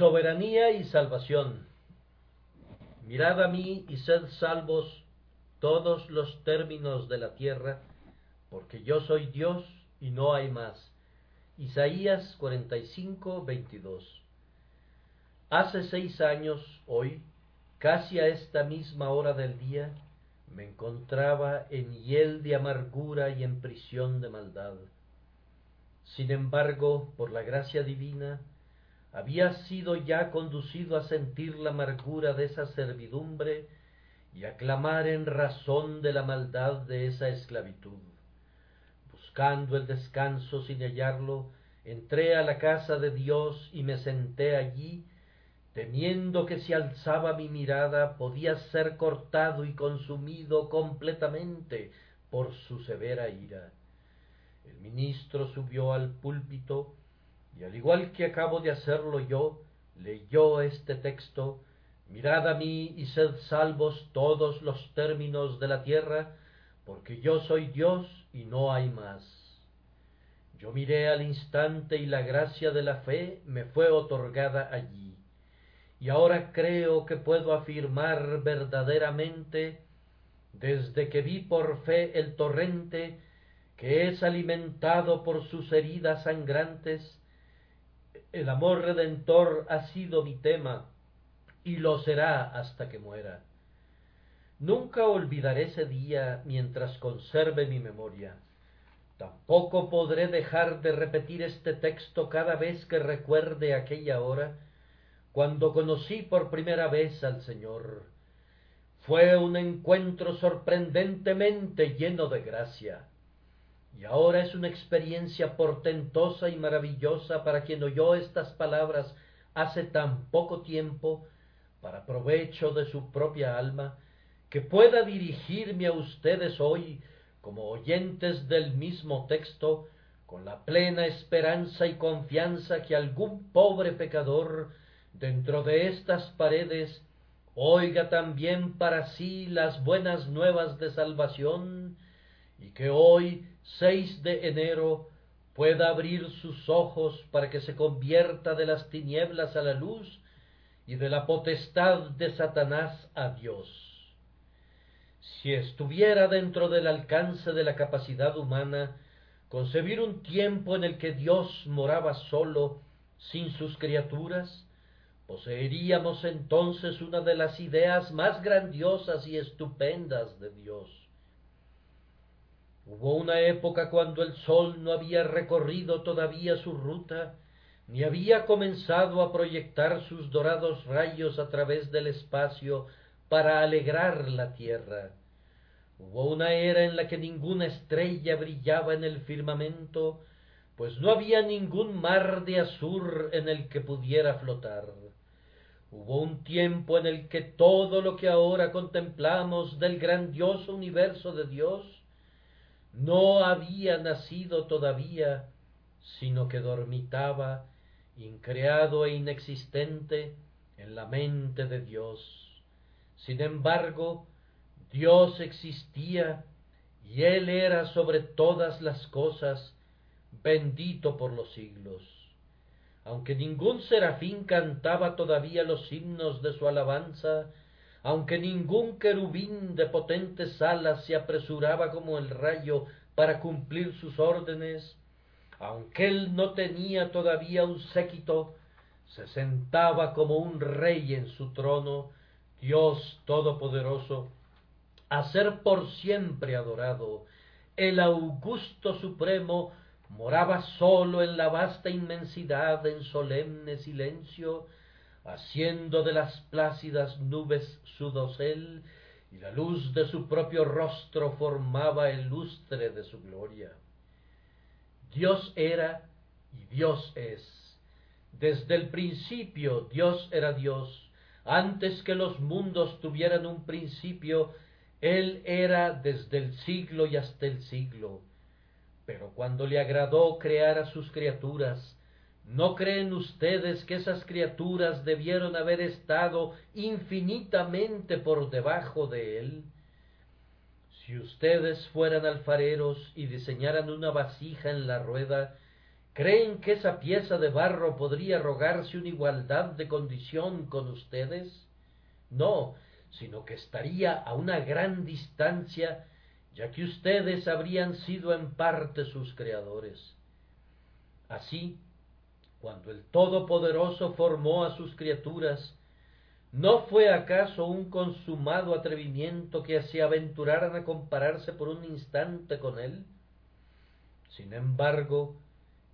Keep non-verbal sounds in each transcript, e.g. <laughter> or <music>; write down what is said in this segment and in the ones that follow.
Soberanía y salvación. Mirad a mí y sed salvos todos los términos de la tierra, porque yo soy Dios y no hay más. Isaías 45, 22. Hace seis años, hoy, casi a esta misma hora del día, me encontraba en hiel de amargura y en prisión de maldad. Sin embargo, por la gracia divina, había sido ya conducido a sentir la amargura de esa servidumbre y a clamar en razón de la maldad de esa esclavitud. Buscando el descanso sin hallarlo, entré a la casa de Dios y me senté allí, temiendo que si alzaba mi mirada podía ser cortado y consumido completamente por su severa ira. El ministro subió al púlpito y al igual que acabo de hacerlo yo, leyó este texto, Mirad a mí y sed salvos todos los términos de la tierra, porque yo soy Dios y no hay más. Yo miré al instante y la gracia de la fe me fue otorgada allí. Y ahora creo que puedo afirmar verdaderamente, desde que vi por fe el torrente que es alimentado por sus heridas sangrantes, el amor redentor ha sido mi tema y lo será hasta que muera. Nunca olvidaré ese día mientras conserve mi memoria. Tampoco podré dejar de repetir este texto cada vez que recuerde aquella hora cuando conocí por primera vez al Señor. Fue un encuentro sorprendentemente lleno de gracia. Y ahora es una experiencia portentosa y maravillosa para quien oyó estas palabras hace tan poco tiempo, para provecho de su propia alma, que pueda dirigirme a ustedes hoy como oyentes del mismo texto, con la plena esperanza y confianza que algún pobre pecador dentro de estas paredes oiga también para sí las buenas nuevas de salvación y que hoy 6 de enero pueda abrir sus ojos para que se convierta de las tinieblas a la luz y de la potestad de Satanás a Dios. Si estuviera dentro del alcance de la capacidad humana concebir un tiempo en el que Dios moraba solo, sin sus criaturas, poseeríamos entonces una de las ideas más grandiosas y estupendas de Dios. Hubo una época cuando el sol no había recorrido todavía su ruta, ni había comenzado a proyectar sus dorados rayos a través del espacio para alegrar la tierra. Hubo una era en la que ninguna estrella brillaba en el firmamento, pues no había ningún mar de azur en el que pudiera flotar. Hubo un tiempo en el que todo lo que ahora contemplamos del grandioso universo de Dios no había nacido todavía, sino que dormitaba, increado e inexistente, en la mente de Dios. Sin embargo, Dios existía y Él era sobre todas las cosas, bendito por los siglos. Aunque ningún serafín cantaba todavía los himnos de su alabanza, aunque ningún querubín de potentes alas se apresuraba como el rayo para cumplir sus órdenes, aunque él no tenía todavía un séquito, se sentaba como un rey en su trono, Dios Todopoderoso, a ser por siempre adorado. El augusto supremo moraba solo en la vasta inmensidad en solemne silencio, haciendo de las plácidas nubes su dosel, y la luz de su propio rostro formaba el lustre de su gloria. Dios era y Dios es. Desde el principio Dios era Dios. Antes que los mundos tuvieran un principio, Él era desde el siglo y hasta el siglo. Pero cuando le agradó crear a sus criaturas, ¿No creen ustedes que esas criaturas debieron haber estado infinitamente por debajo de él? Si ustedes fueran alfareros y diseñaran una vasija en la rueda, ¿Creen que esa pieza de barro podría rogarse una igualdad de condición con ustedes? No, sino que estaría a una gran distancia, ya que ustedes habrían sido en parte sus creadores. Así, cuando el Todopoderoso formó a sus criaturas, ¿no fue acaso un consumado atrevimiento que se aventuraran a compararse por un instante con él? Sin embargo,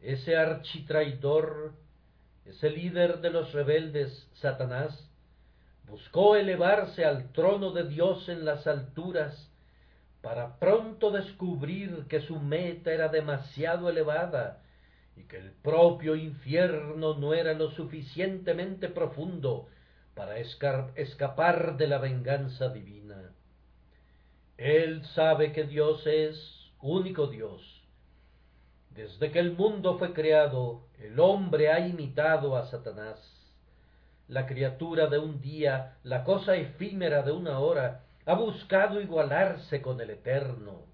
ese architraidor, ese líder de los rebeldes, Satanás, buscó elevarse al trono de Dios en las alturas, para pronto descubrir que su meta era demasiado elevada y que el propio infierno no era lo suficientemente profundo para escapar de la venganza divina. Él sabe que Dios es único Dios. Desde que el mundo fue creado, el hombre ha imitado a Satanás. La criatura de un día, la cosa efímera de una hora, ha buscado igualarse con el eterno.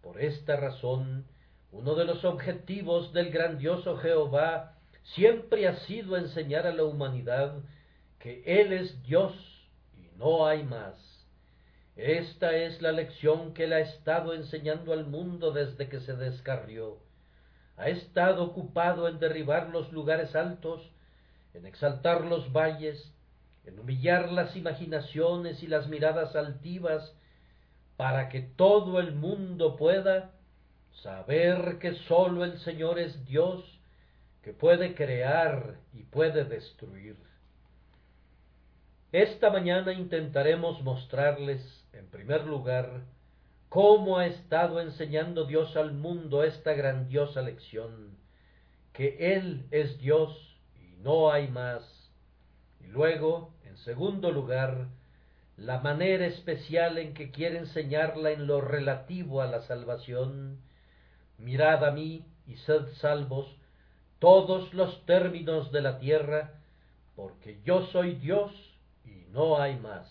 Por esta razón, uno de los objetivos del grandioso Jehová siempre ha sido enseñar a la humanidad que Él es Dios y no hay más. Esta es la lección que Él ha estado enseñando al mundo desde que se descarrió. Ha estado ocupado en derribar los lugares altos, en exaltar los valles, en humillar las imaginaciones y las miradas altivas, para que todo el mundo pueda saber que sólo el Señor es Dios, que puede crear y puede destruir. Esta mañana intentaremos mostrarles, en primer lugar, cómo ha estado enseñando Dios al mundo esta grandiosa lección, que Él es Dios y no hay más. Y luego, en segundo lugar, la manera especial en que quiere enseñarla en lo relativo a la salvación, mirad a mí y sed salvos todos los términos de la tierra, porque yo soy Dios y no hay más.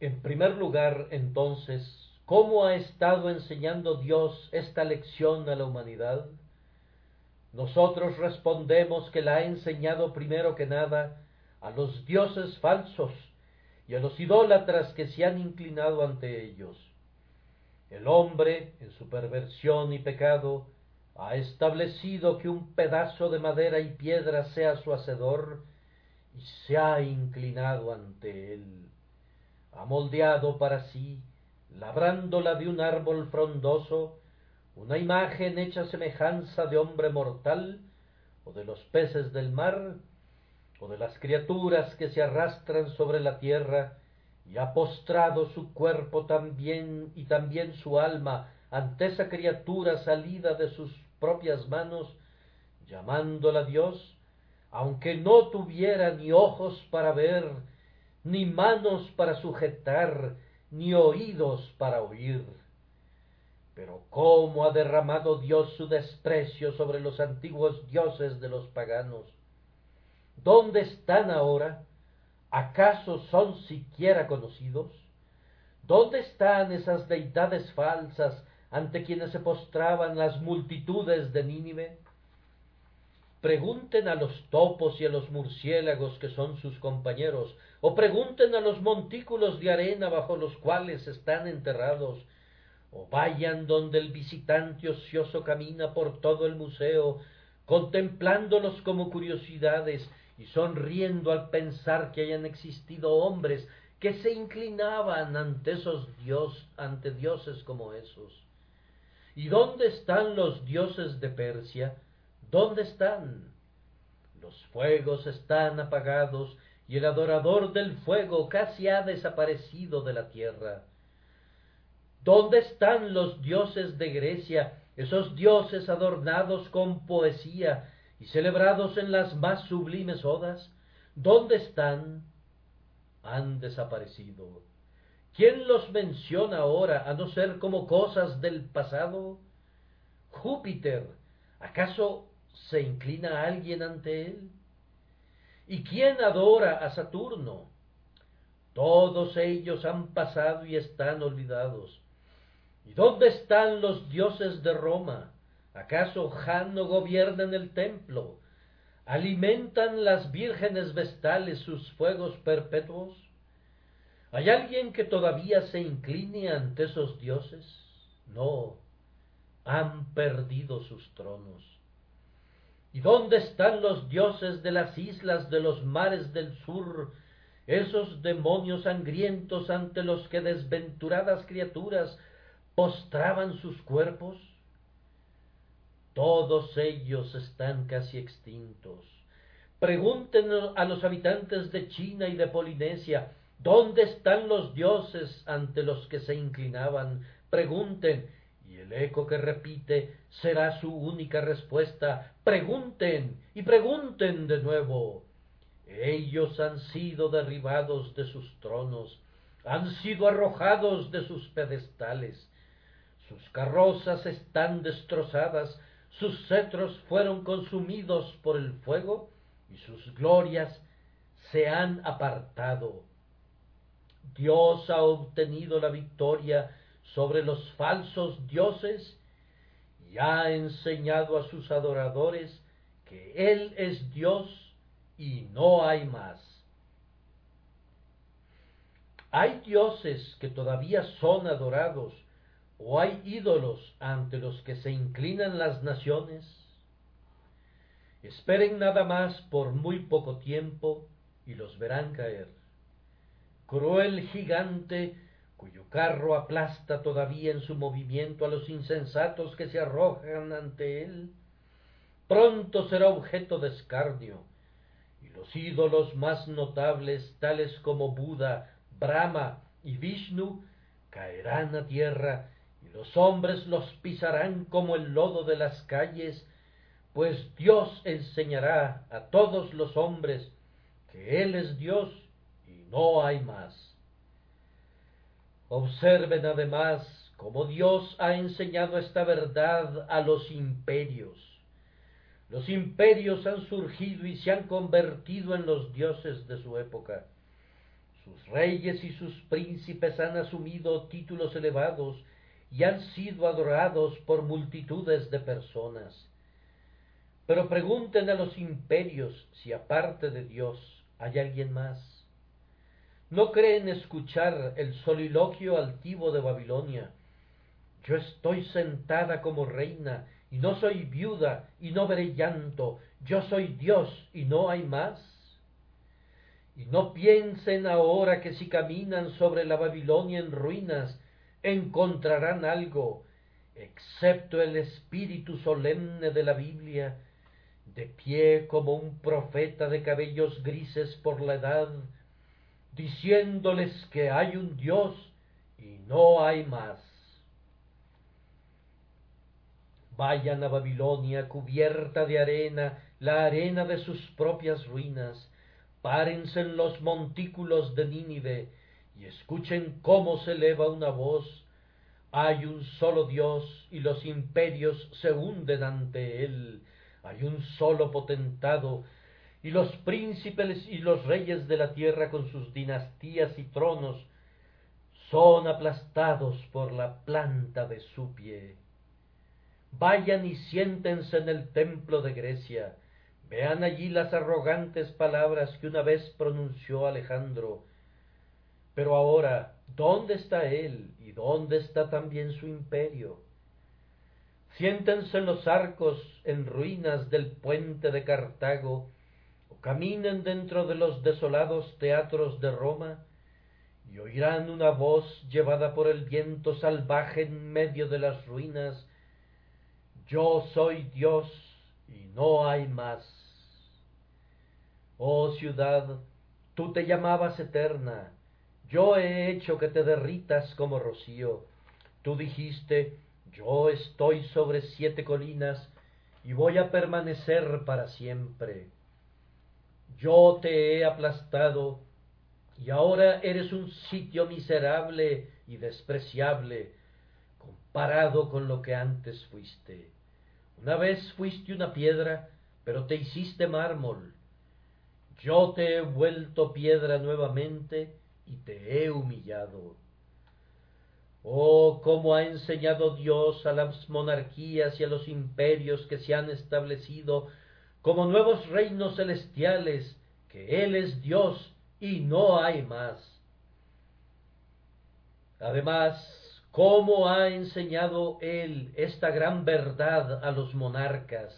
En primer lugar, entonces, ¿cómo ha estado enseñando Dios esta lección a la humanidad? Nosotros respondemos que la ha enseñado primero que nada a los dioses falsos y a los idólatras que se han inclinado ante ellos. El hombre, en su perversión y pecado, ha establecido que un pedazo de madera y piedra sea su hacedor y se ha inclinado ante él. Ha moldeado para sí, labrándola de un árbol frondoso, una imagen hecha semejanza de hombre mortal, o de los peces del mar, o de las criaturas que se arrastran sobre la tierra, y ha postrado su cuerpo también y también su alma ante esa criatura salida de sus propias manos, llamándola Dios, aunque no tuviera ni ojos para ver, ni manos para sujetar, ni oídos para oír. Pero cómo ha derramado Dios su desprecio sobre los antiguos dioses de los paganos. ¿Dónde están ahora? ¿Acaso son siquiera conocidos? ¿Dónde están esas deidades falsas ante quienes se postraban las multitudes de Nínive? Pregunten a los topos y a los murciélagos que son sus compañeros, o pregunten a los montículos de arena bajo los cuales están enterrados, o vayan donde el visitante ocioso camina por todo el museo, contemplándolos como curiosidades y sonriendo al pensar que hayan existido hombres que se inclinaban ante esos dios, ante dioses como esos. ¿Y dónde están los dioses de Persia? ¿Dónde están? Los fuegos están apagados y el adorador del fuego casi ha desaparecido de la tierra. ¿Dónde están los dioses de Grecia, esos dioses adornados con poesía y celebrados en las más sublimes odas, ¿dónde están? Han desaparecido. ¿Quién los menciona ahora a no ser como cosas del pasado? Júpiter, ¿acaso se inclina alguien ante él? ¿Y quién adora a Saturno? Todos ellos han pasado y están olvidados. ¿Y dónde están los dioses de Roma? ¿Acaso Jan no gobierna en el templo? ¿Alimentan las vírgenes vestales sus fuegos perpetuos? ¿Hay alguien que todavía se incline ante esos dioses? No, han perdido sus tronos. ¿Y dónde están los dioses de las islas de los mares del sur, esos demonios sangrientos ante los que desventuradas criaturas postraban sus cuerpos? Todos ellos están casi extintos. Pregunten a los habitantes de China y de Polinesia, ¿dónde están los dioses ante los que se inclinaban? Pregunten, y el eco que repite será su única respuesta. Pregunten y pregunten de nuevo. Ellos han sido derribados de sus tronos, han sido arrojados de sus pedestales, sus carrozas están destrozadas, sus cetros fueron consumidos por el fuego y sus glorias se han apartado. Dios ha obtenido la victoria sobre los falsos dioses y ha enseñado a sus adoradores que Él es Dios y no hay más. ¿Hay dioses que todavía son adorados o hay ídolos ante los que se inclinan las naciones? Esperen nada más por muy poco tiempo y los verán caer. Cruel gigante cuyo carro aplasta todavía en su movimiento a los insensatos que se arrojan ante él, pronto será objeto de escarnio, y los ídolos más notables, tales como Buda, Brahma y Vishnu, caerán a tierra, los hombres los pisarán como el lodo de las calles, pues Dios enseñará a todos los hombres que Él es Dios y no hay más. Observen además cómo Dios ha enseñado esta verdad a los imperios. Los imperios han surgido y se han convertido en los dioses de su época. Sus reyes y sus príncipes han asumido títulos elevados y han sido adorados por multitudes de personas. Pero pregunten a los imperios si aparte de Dios hay alguien más. ¿No creen escuchar el soliloquio altivo de Babilonia? Yo estoy sentada como reina, y no soy viuda, y no veré llanto, yo soy Dios, y no hay más. Y no piensen ahora que si caminan sobre la Babilonia en ruinas, encontrarán algo, excepto el espíritu solemne de la Biblia, de pie como un profeta de cabellos grises por la edad, diciéndoles que hay un Dios y no hay más. Vayan a Babilonia cubierta de arena, la arena de sus propias ruinas, párense en los montículos de Nínive y escuchen cómo se eleva una voz. Hay un solo Dios y los imperios se hunden ante él. Hay un solo potentado y los príncipes y los reyes de la tierra con sus dinastías y tronos son aplastados por la planta de su pie. Vayan y siéntense en el templo de Grecia, vean allí las arrogantes palabras que una vez pronunció Alejandro. Pero ahora, ¿dónde está él y dónde está también su imperio? Siéntense en los arcos en ruinas del puente de Cartago, caminen dentro de los desolados teatros de Roma y oirán una voz llevada por el viento salvaje en medio de las ruinas, yo soy Dios y no hay más. Oh ciudad, tú te llamabas eterna, yo he hecho que te derritas como rocío. Tú dijiste, yo estoy sobre siete colinas y voy a permanecer para siempre yo te he aplastado y ahora eres un sitio miserable y despreciable comparado con lo que antes fuiste. Una vez fuiste una piedra, pero te hiciste mármol. Yo te he vuelto piedra nuevamente y te he humillado. Oh, cómo ha enseñado Dios a las monarquías y a los imperios que se han establecido como nuevos reinos celestiales, que Él es Dios y no hay más. Además, cómo ha enseñado Él esta gran verdad a los monarcas.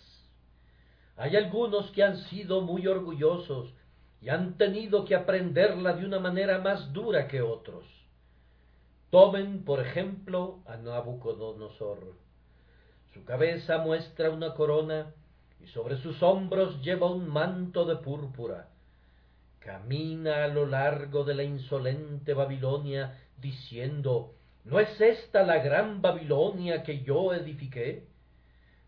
Hay algunos que han sido muy orgullosos y han tenido que aprenderla de una manera más dura que otros. Tomen, por ejemplo, a Nabucodonosor. Su cabeza muestra una corona y sobre sus hombros lleva un manto de púrpura. Camina a lo largo de la insolente Babilonia diciendo, ¿no es esta la gran Babilonia que yo edifiqué?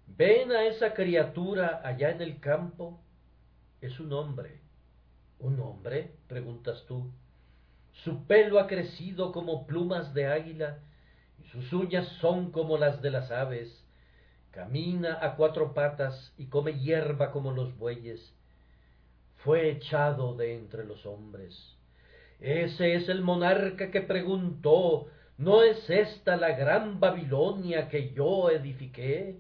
¿Ven a esa criatura allá en el campo? Es un hombre. ¿Un hombre? preguntas tú. Su pelo ha crecido como plumas de águila, y sus uñas son como las de las aves. Camina a cuatro patas y come hierba como los bueyes. Fue echado de entre los hombres. Ese es el monarca que preguntó, ¿no es esta la gran Babilonia que yo edifiqué?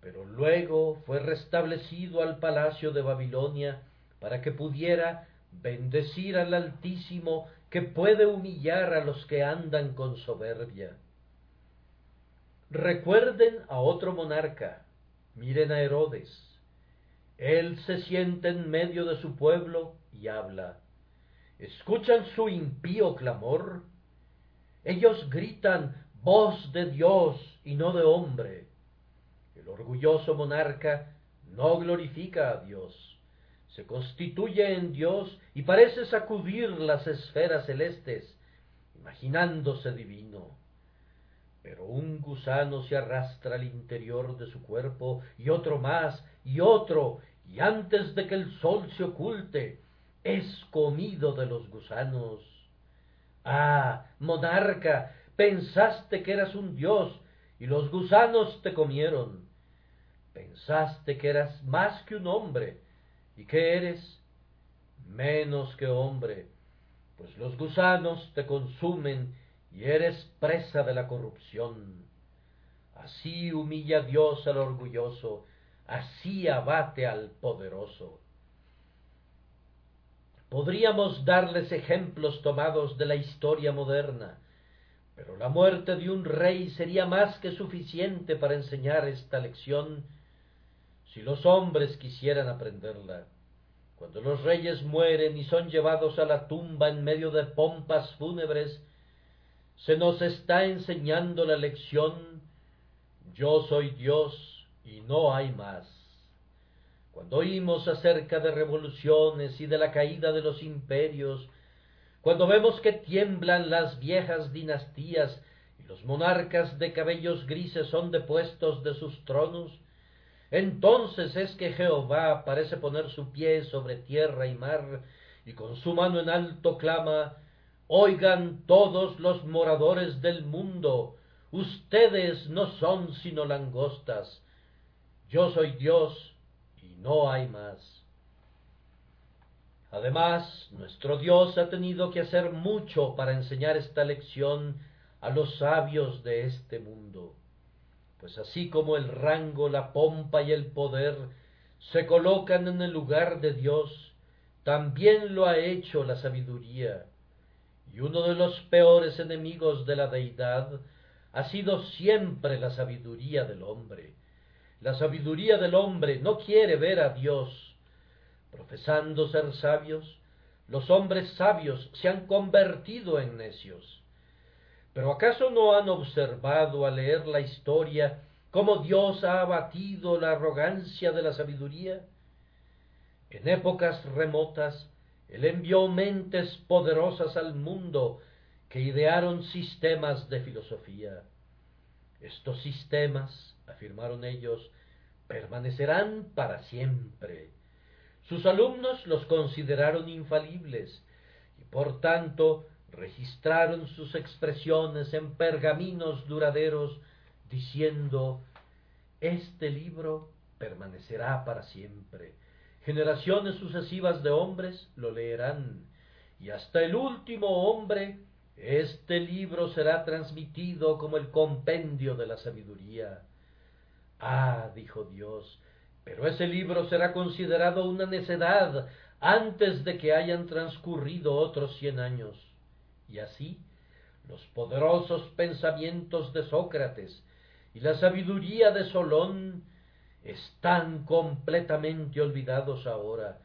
Pero luego fue restablecido al palacio de Babilonia para que pudiera bendecir al Altísimo que puede humillar a los que andan con soberbia. Recuerden a otro monarca, miren a Herodes. Él se siente en medio de su pueblo y habla. ¿Escuchan su impío clamor? Ellos gritan voz de Dios y no de hombre. El orgulloso monarca no glorifica a Dios se constituye en Dios y parece sacudir las esferas celestes, imaginándose divino. Pero un gusano se arrastra al interior de su cuerpo y otro más y otro, y antes de que el sol se oculte, es comido de los gusanos. Ah, monarca, pensaste que eras un dios y los gusanos te comieron. Pensaste que eras más que un hombre ¿Y qué eres? Menos que hombre, pues los gusanos te consumen y eres presa de la corrupción. Así humilla Dios al orgulloso, así abate al poderoso. Podríamos darles ejemplos tomados de la historia moderna, pero la muerte de un rey sería más que suficiente para enseñar esta lección si los hombres quisieran aprenderla. Cuando los reyes mueren y son llevados a la tumba en medio de pompas fúnebres, se nos está enseñando la lección yo soy Dios y no hay más. Cuando oímos acerca de revoluciones y de la caída de los imperios, cuando vemos que tiemblan las viejas dinastías y los monarcas de cabellos grises son depuestos de sus tronos, entonces es que Jehová parece poner su pie sobre tierra y mar, y con su mano en alto clama, Oigan todos los moradores del mundo, ustedes no son sino langostas, yo soy Dios y no hay más. Además, nuestro Dios ha tenido que hacer mucho para enseñar esta lección a los sabios de este mundo pues así como el rango, la pompa y el poder se colocan en el lugar de Dios, también lo ha hecho la sabiduría. Y uno de los peores enemigos de la deidad ha sido siempre la sabiduría del hombre. La sabiduría del hombre no quiere ver a Dios. Profesando ser sabios, los hombres sabios se han convertido en necios. Pero ¿acaso no han observado al leer la historia cómo Dios ha abatido la arrogancia de la sabiduría? En épocas remotas, Él envió mentes poderosas al mundo que idearon sistemas de filosofía. Estos sistemas, afirmaron ellos, permanecerán para siempre. Sus alumnos los consideraron infalibles y por tanto registraron sus expresiones en pergaminos duraderos, diciendo, este libro permanecerá para siempre. Generaciones sucesivas de hombres lo leerán, y hasta el último hombre Este libro será transmitido como el compendio de la sabiduría. Ah, dijo Dios, pero ese libro será considerado una necedad antes de que hayan transcurrido otros cien años. Y así, los poderosos pensamientos de Sócrates y la sabiduría de Solón están completamente olvidados ahora,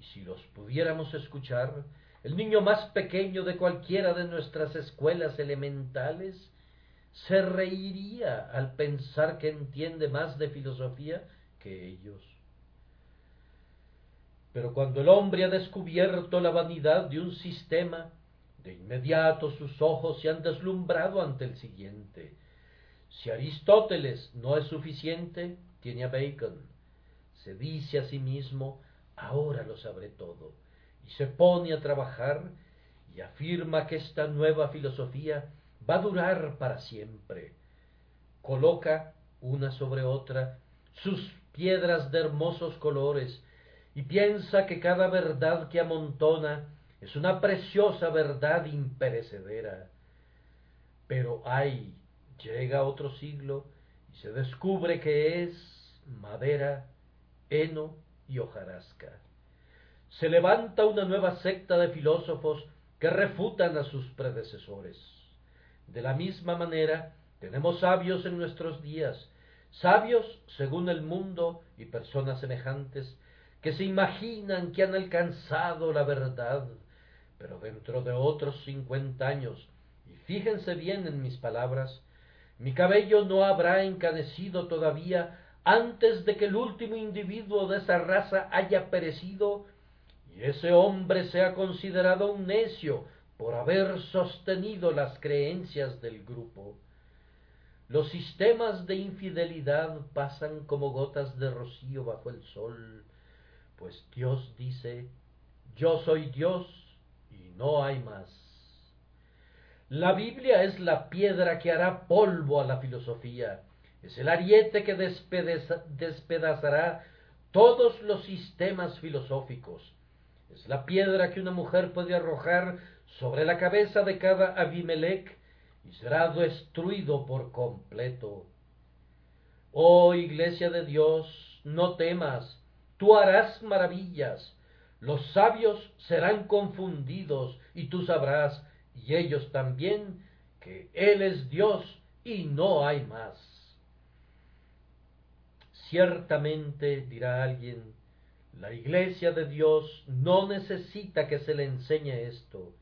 y si los pudiéramos escuchar, el niño más pequeño de cualquiera de nuestras escuelas elementales se reiría al pensar que entiende más de filosofía que ellos. Pero cuando el hombre ha descubierto la vanidad de un sistema, de inmediato sus ojos se han deslumbrado ante el siguiente. Si Aristóteles no es suficiente, tiene a Bacon. Se dice a sí mismo, ahora lo sabré todo, y se pone a trabajar y afirma que esta nueva filosofía va a durar para siempre. Coloca una sobre otra sus piedras de hermosos colores y piensa que cada verdad que amontona es una preciosa verdad imperecedera. Pero ay, llega otro siglo y se descubre que es madera, heno y hojarasca. Se levanta una nueva secta de filósofos que refutan a sus predecesores. De la misma manera, tenemos sabios en nuestros días, sabios según el mundo y personas semejantes, que se imaginan que han alcanzado la verdad, pero dentro de otros cincuenta años, y fíjense bien en mis palabras, mi cabello no habrá encanecido todavía antes de que el último individuo de esa raza haya perecido y ese hombre sea considerado un necio por haber sostenido las creencias del grupo. Los sistemas de infidelidad pasan como gotas de rocío bajo el sol, pues Dios dice, yo soy Dios no hay más. La Biblia es la piedra que hará polvo a la filosofía, es el ariete que despedazará todos los sistemas filosóficos, es la piedra que una mujer puede arrojar sobre la cabeza de cada Abimelech y será destruido por completo. Oh Iglesia de Dios, no temas, tú harás maravillas, los sabios serán confundidos y tú sabrás, y ellos también, que Él es Dios y no hay más. Ciertamente, dirá alguien, la Iglesia de Dios no necesita que se le enseñe esto.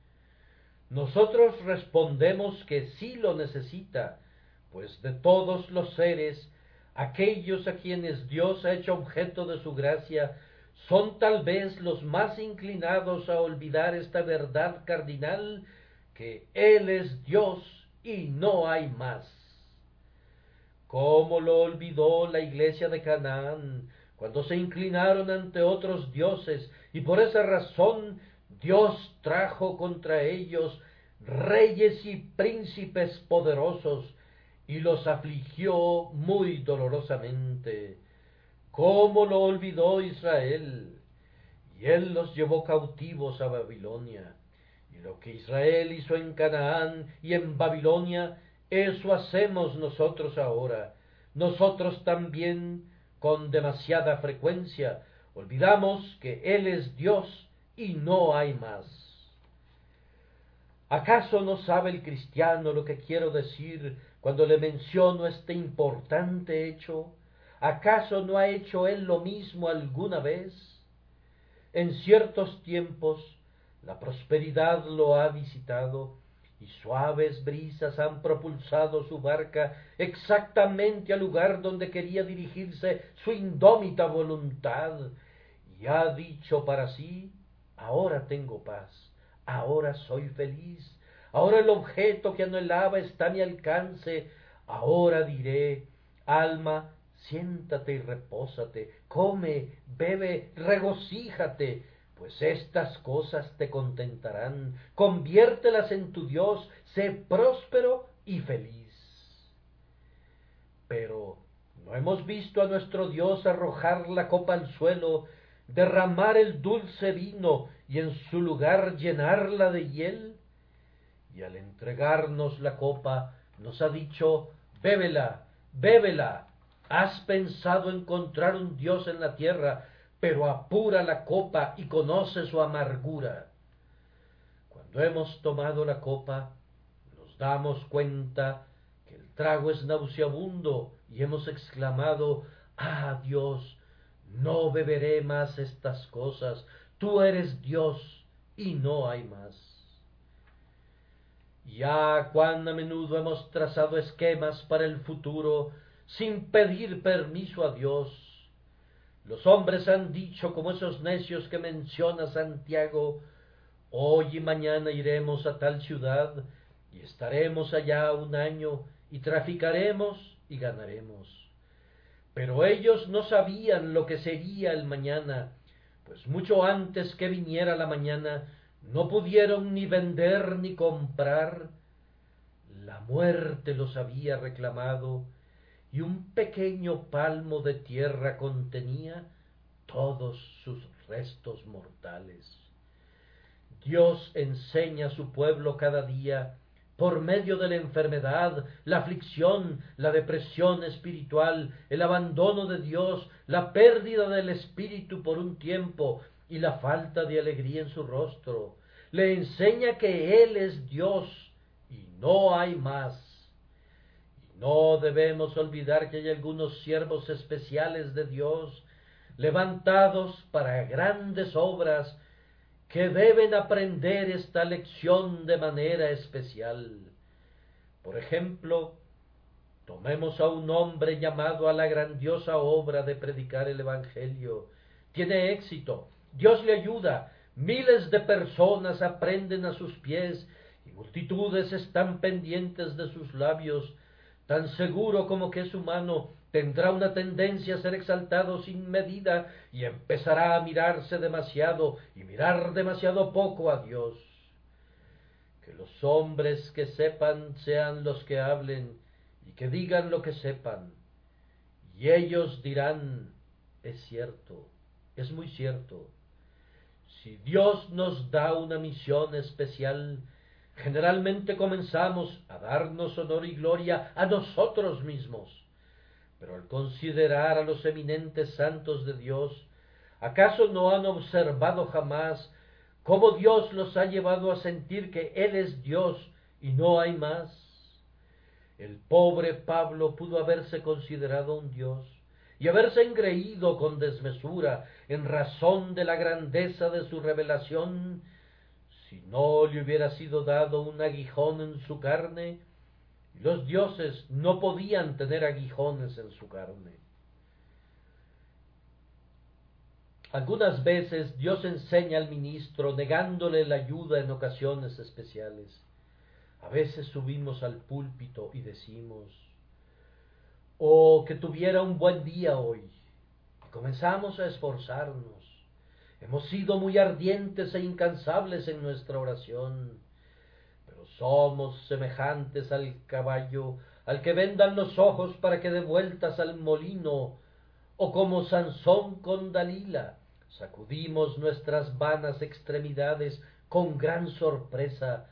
Nosotros respondemos que sí lo necesita, pues de todos los seres aquellos a quienes Dios ha hecho objeto de su gracia, son tal vez los más inclinados a olvidar esta verdad cardinal, que Él es Dios y no hay más. ¿Cómo lo olvidó la iglesia de Canaán cuando se inclinaron ante otros dioses y por esa razón Dios trajo contra ellos reyes y príncipes poderosos y los afligió muy dolorosamente. ¿Cómo lo olvidó Israel? Y él los llevó cautivos a Babilonia. Y lo que Israel hizo en Canaán y en Babilonia, eso hacemos nosotros ahora. Nosotros también, con demasiada frecuencia, olvidamos que Él es Dios y no hay más. ¿Acaso no sabe el cristiano lo que quiero decir cuando le menciono este importante hecho? ¿Acaso no ha hecho él lo mismo alguna vez? En ciertos tiempos la prosperidad lo ha visitado y suaves brisas han propulsado su barca exactamente al lugar donde quería dirigirse su indómita voluntad y ha dicho para sí, ahora tengo paz, ahora soy feliz, Ahora el objeto que anhelaba está a mi alcance. Ahora diré, alma, siéntate y repósate, come, bebe, regocíjate, pues estas cosas te contentarán. Conviértelas en tu Dios, sé próspero y feliz. Pero ¿no hemos visto a nuestro Dios arrojar la copa al suelo, derramar el dulce vino y en su lugar llenarla de hiel? y al entregarnos la copa nos ha dicho, bébela, bébela, has pensado encontrar un Dios en la tierra, pero apura la copa y conoce su amargura. Cuando hemos tomado la copa, nos damos cuenta que el trago es nauseabundo y hemos exclamado, ah Dios, no beberé más estas cosas, tú eres Dios y no hay más. Ya cuán a menudo hemos trazado esquemas para el futuro sin pedir permiso a Dios. Los hombres han dicho, como esos necios que menciona Santiago, hoy y mañana iremos a tal ciudad y estaremos allá un año y traficaremos y ganaremos. Pero ellos no sabían lo que sería el mañana, pues mucho antes que viniera la mañana no pudieron ni vender ni comprar. La muerte los había reclamado y un pequeño palmo de tierra contenía todos sus restos mortales. Dios enseña a su pueblo cada día por medio de la enfermedad, la aflicción, la depresión espiritual, el abandono de Dios, la pérdida del espíritu por un tiempo y la falta de alegría en su rostro. Le enseña que Él es Dios y no hay más. No debemos olvidar que hay algunos siervos especiales de Dios levantados para grandes obras que deben aprender esta lección de manera especial. Por ejemplo, tomemos a un hombre llamado a la grandiosa obra de predicar el Evangelio. Tiene éxito, Dios le ayuda, miles de personas aprenden a sus pies y multitudes están pendientes de sus labios, tan seguro como que es humano, tendrá una tendencia a ser exaltado sin medida y empezará a mirarse demasiado y mirar demasiado poco a Dios. Que los hombres que sepan sean los que hablen y que digan lo que sepan. Y ellos dirán, es cierto, es muy cierto. Si Dios nos da una misión especial, generalmente comenzamos a darnos honor y gloria a nosotros mismos pero al considerar a los eminentes santos de Dios, ¿acaso no han observado jamás cómo Dios los ha llevado a sentir que Él es Dios y no hay más? El pobre Pablo pudo haberse considerado un Dios y haberse engreído con desmesura en razón de la grandeza de su revelación, si no le hubiera sido dado un aguijón en su carne los dioses no podían tener aguijones en su carne. Algunas veces Dios enseña al ministro negándole la ayuda en ocasiones especiales. A veces subimos al púlpito y decimos, oh, que tuviera un buen día hoy. Y comenzamos a esforzarnos. Hemos sido muy ardientes e incansables en nuestra oración somos semejantes al caballo, al que vendan los ojos para que dé vueltas al molino, o como Sansón con Dalila, sacudimos nuestras vanas extremidades con gran sorpresa,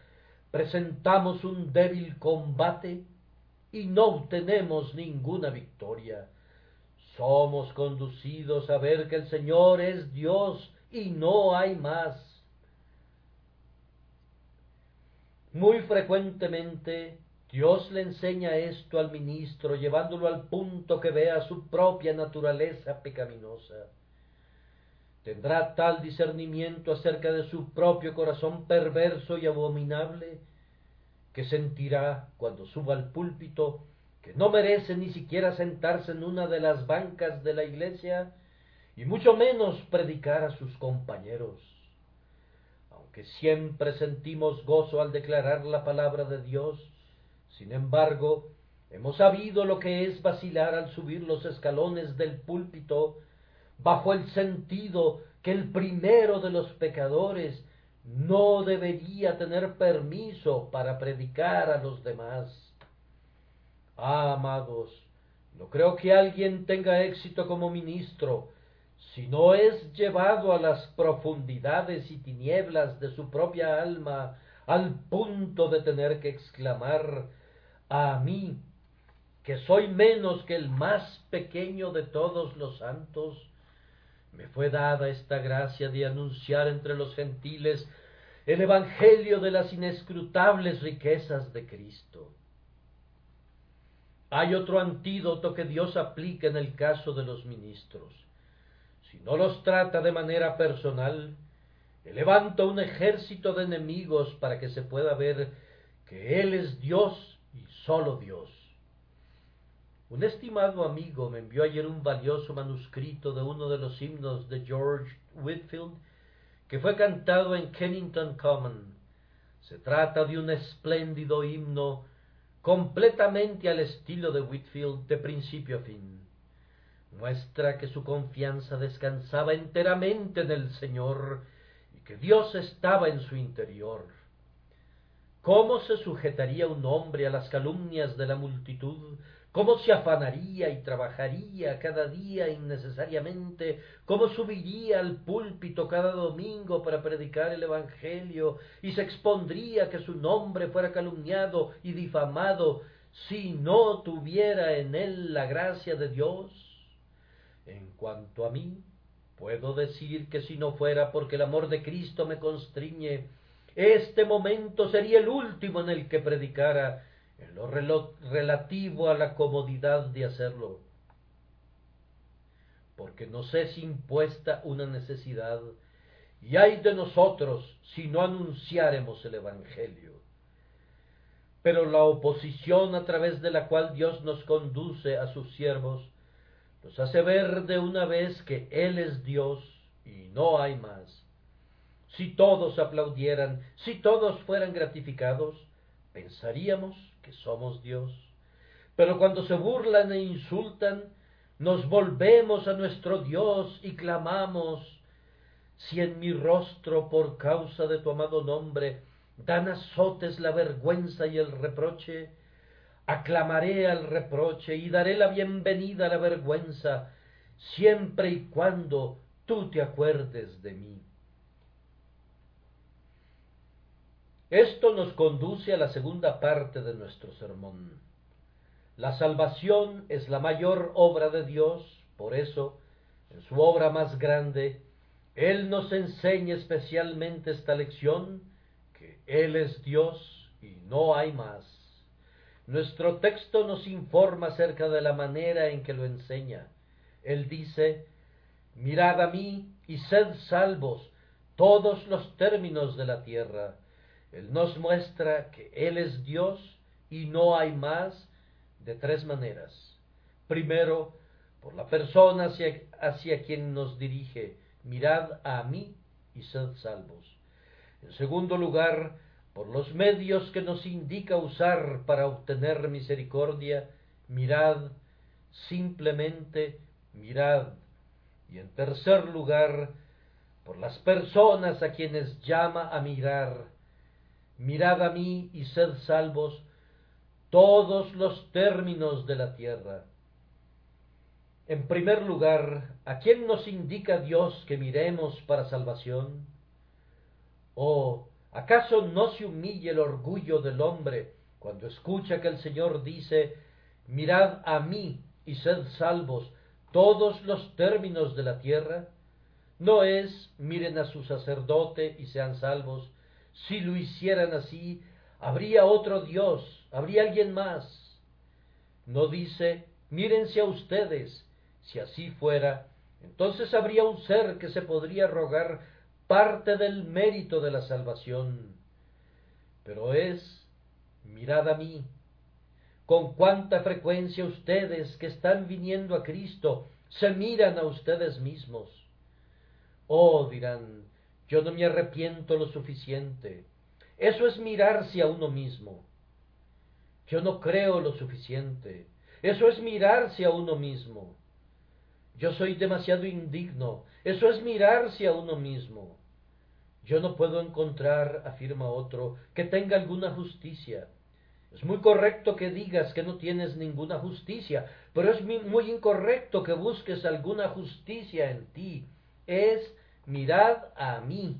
presentamos un débil combate y no obtenemos ninguna victoria. Somos conducidos a ver que el Señor es Dios y no hay más. Muy frecuentemente Dios le enseña esto al ministro, llevándolo al punto que vea su propia naturaleza pecaminosa. Tendrá tal discernimiento acerca de su propio corazón perverso y abominable, que sentirá, cuando suba al púlpito, que no merece ni siquiera sentarse en una de las bancas de la iglesia, y mucho menos predicar a sus compañeros que siempre sentimos gozo al declarar la palabra de Dios, sin embargo, hemos sabido lo que es vacilar al subir los escalones del púlpito bajo el sentido que el primero de los pecadores no debería tener permiso para predicar a los demás. Ah, amados, no creo que alguien tenga éxito como ministro si no es llevado a las profundidades y tinieblas de su propia alma, al punto de tener que exclamar a mí, que soy menos que el más pequeño de todos los santos, me fue dada esta gracia de anunciar entre los gentiles el Evangelio de las inescrutables riquezas de Cristo. Hay otro antídoto que Dios aplica en el caso de los ministros. Si no los trata de manera personal, levanta un ejército de enemigos para que se pueda ver que Él es Dios y solo Dios. Un estimado amigo me envió ayer un valioso manuscrito de uno de los himnos de George Whitfield que fue cantado en Kennington Common. Se trata de un espléndido himno completamente al estilo de Whitfield de principio a fin. Muestra que su confianza descansaba enteramente en el Señor y que Dios estaba en su interior. ¿Cómo se sujetaría un hombre a las calumnias de la multitud cómo se afanaría y trabajaría cada día innecesariamente, cómo subiría al púlpito cada domingo para predicar el Evangelio y se expondría que su nombre fuera calumniado y difamado si no tuviera en él la gracia de Dios. En cuanto a mí, puedo decir que si no fuera porque el amor de Cristo me constriñe, este momento sería el último en el que predicara en lo relativo a la comodidad de hacerlo, porque nos es impuesta una necesidad, y hay de nosotros si no anunciáremos el Evangelio. Pero la oposición a través de la cual Dios nos conduce a sus siervos, nos hace ver de una vez que Él es Dios y no hay más. Si todos aplaudieran, si todos fueran gratificados, pensaríamos somos Dios. Pero cuando se burlan e insultan, nos volvemos a nuestro Dios y clamamos, si en mi rostro por causa de tu amado nombre dan azotes la vergüenza y el reproche, aclamaré al reproche y daré la bienvenida a la vergüenza, siempre y cuando tú te acuerdes de mí. Esto nos conduce a la segunda parte de nuestro sermón. La salvación es la mayor obra de Dios, por eso, en su obra más grande, Él nos enseña especialmente esta lección, que Él es Dios y no hay más. Nuestro texto nos informa acerca de la manera en que lo enseña. Él dice, Mirad a mí y sed salvos todos los términos de la tierra, él nos muestra que Él es Dios y no hay más de tres maneras. Primero, por la persona hacia, quien nos dirige, mirad a mí y sed salvos. En segundo lugar, por los medios que nos indica usar para obtener misericordia, mirad, simplemente mirad. Y en tercer lugar, por las personas a quienes llama a mirar, mirad a mí y sed salvos todos los términos de la tierra. En primer lugar, ¿a quién nos indica Dios que miremos para salvación? ¿O acaso no se humille el orgullo del hombre cuando escucha que el Señor dice, mirad a mí y sed salvos todos los términos de la tierra? No es, miren a su sacerdote y sean salvos, si lo hicieran así, habría otro Dios, habría alguien más. No dice, mírense a ustedes, si así fuera, entonces habría un ser que se podría rogar parte del mérito de la salvación. Pero es, mirad a mí, con cuánta frecuencia ustedes que están viniendo a Cristo se miran a ustedes mismos. Oh, dirán, yo no me arrepiento lo suficiente. Eso es mirarse a uno mismo. Yo no creo lo suficiente. Eso es mirarse a uno mismo. Yo soy demasiado indigno. Eso es mirarse a uno mismo. Yo no puedo encontrar, afirma otro, que tenga alguna justicia. Es muy correcto que digas que no tienes ninguna justicia, pero es muy incorrecto que busques alguna justicia en ti. Es mirad a mí.